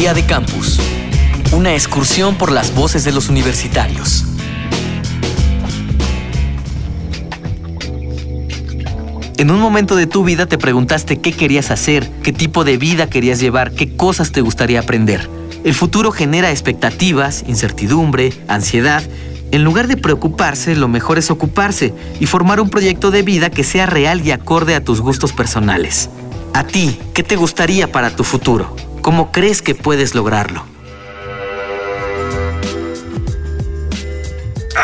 Día de Campus. Una excursión por las voces de los universitarios. En un momento de tu vida te preguntaste qué querías hacer, qué tipo de vida querías llevar, qué cosas te gustaría aprender. El futuro genera expectativas, incertidumbre, ansiedad. En lugar de preocuparse, lo mejor es ocuparse y formar un proyecto de vida que sea real y acorde a tus gustos personales. A ti, ¿qué te gustaría para tu futuro? ¿Cómo crees que puedes lograrlo?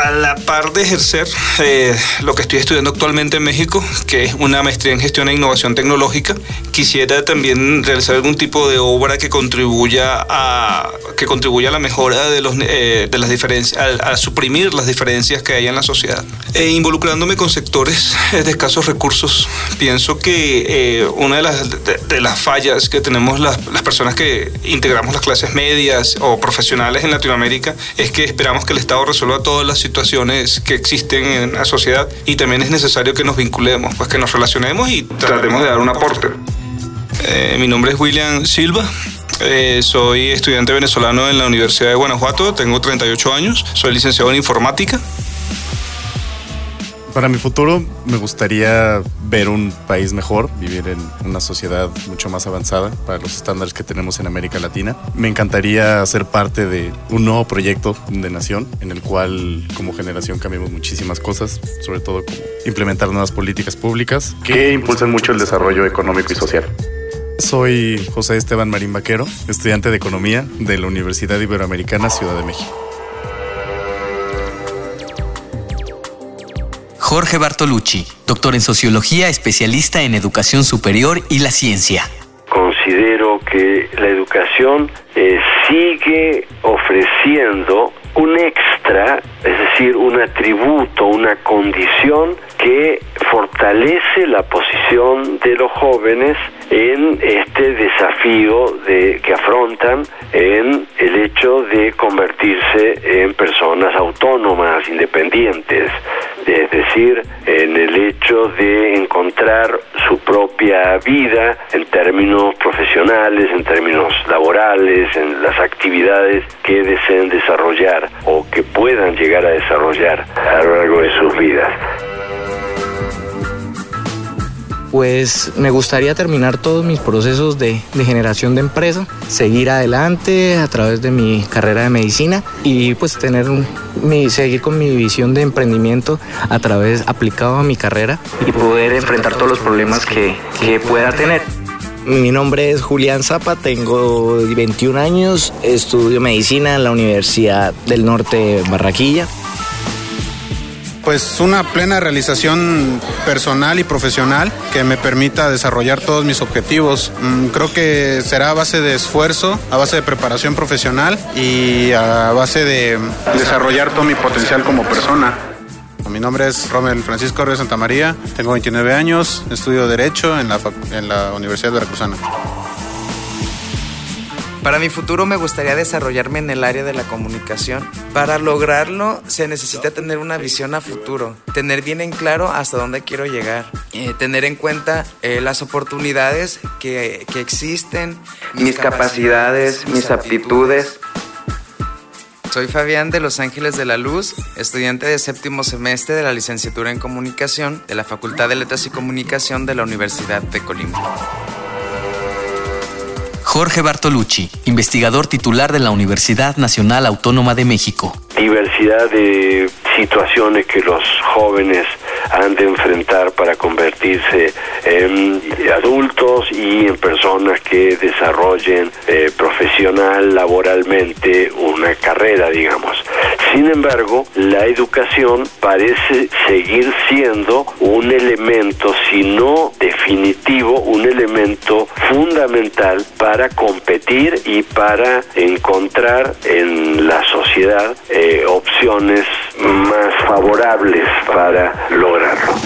A la par de ejercer eh, lo que estoy estudiando actualmente en México, que es una maestría en gestión e innovación tecnológica, quisiera también realizar algún tipo de obra que contribuya a, que contribuya a la mejora de, los, eh, de las diferencias, a, suprimir las diferencias que hay en la sociedad. E involucrándome con sectores de escasos recursos, pienso que eh, una de las, de, las, fallas que tenemos las, las personas que integramos las clases medias o profesionales en Latinoamérica es que esperamos que el Estado resuelva todas las situaciones que existen en la sociedad y también es necesario que nos vinculemos, pues que nos relacionemos y tratemos de dar un aporte. Eh, mi nombre es William Silva. Eh, soy estudiante venezolano en la Universidad de Guanajuato, tengo 38 años, soy licenciado en informática para mi futuro me gustaría ver un país mejor, vivir en una sociedad mucho más avanzada para los estándares que tenemos en América Latina. Me encantaría ser parte de un nuevo proyecto de nación en el cual como generación cambiemos muchísimas cosas, sobre todo como implementar nuevas políticas públicas que impulsen mucho el desarrollo económico y social. Soy José Esteban Marín Vaquero, estudiante de Economía de la Universidad Iberoamericana Ciudad de México. Jorge Bartolucci, doctor en sociología, especialista en educación superior y la ciencia. Considero que la educación eh, sigue ofreciendo un extra, es decir, un atributo, una condición que fortalece la posición de los jóvenes en este desafío de, que afrontan en el hecho de convertirse en personas autónomas, independientes, es en el hecho de encontrar su propia vida en términos profesionales, en términos laborales, en las actividades que deseen desarrollar o que puedan llegar a desarrollar a lo largo de sus vidas pues me gustaría terminar todos mis procesos de, generación de empresa, seguir adelante a través de mi carrera de medicina y pues tener mi, seguir con mi visión de emprendimiento a través aplicado a mi carrera y poder enfrentar todos los problemas que, que pueda tener. Mi nombre es Julián Zapa, tengo 21 años, estudio medicina en la Universidad del Norte Barraquilla pues una plena realización personal y profesional que me permita desarrollar todos mis objetivos. Mm, creo que será a base de esfuerzo, a base de preparación profesional y a base de desarrollar todo mi potencial como persona. Mi nombre es Romel Francisco Río Santa María, tengo 29 años, estudio Derecho en la, en la Universidad Veracruzana. Para mi futuro me gustaría desarrollarme en el área de la comunicación. Para lograrlo se necesita tener una visión a futuro, tener bien en claro hasta dónde quiero llegar, eh, tener en cuenta eh, las oportunidades que, que existen, mis capacidades, mis aptitudes. Soy Fabián de Los Ángeles de la Luz, estudiante de séptimo semestre de la licenciatura en comunicación de la Facultad de Letras y Comunicación de la Universidad de Colima. Jorge Bartolucci, investigador titular de la Universidad Nacional Autónoma de México. Diversidad de situaciones que los jóvenes han de enfrentar para convertirse en adultos y en personas que desarrollen eh, profesional, laboralmente una carrera, digamos. Sin embargo, la educación parece seguir siendo un elemento, si no definitivo, un elemento fundamental para competir y para encontrar en la sociedad eh, opciones más favorables para lograrlo.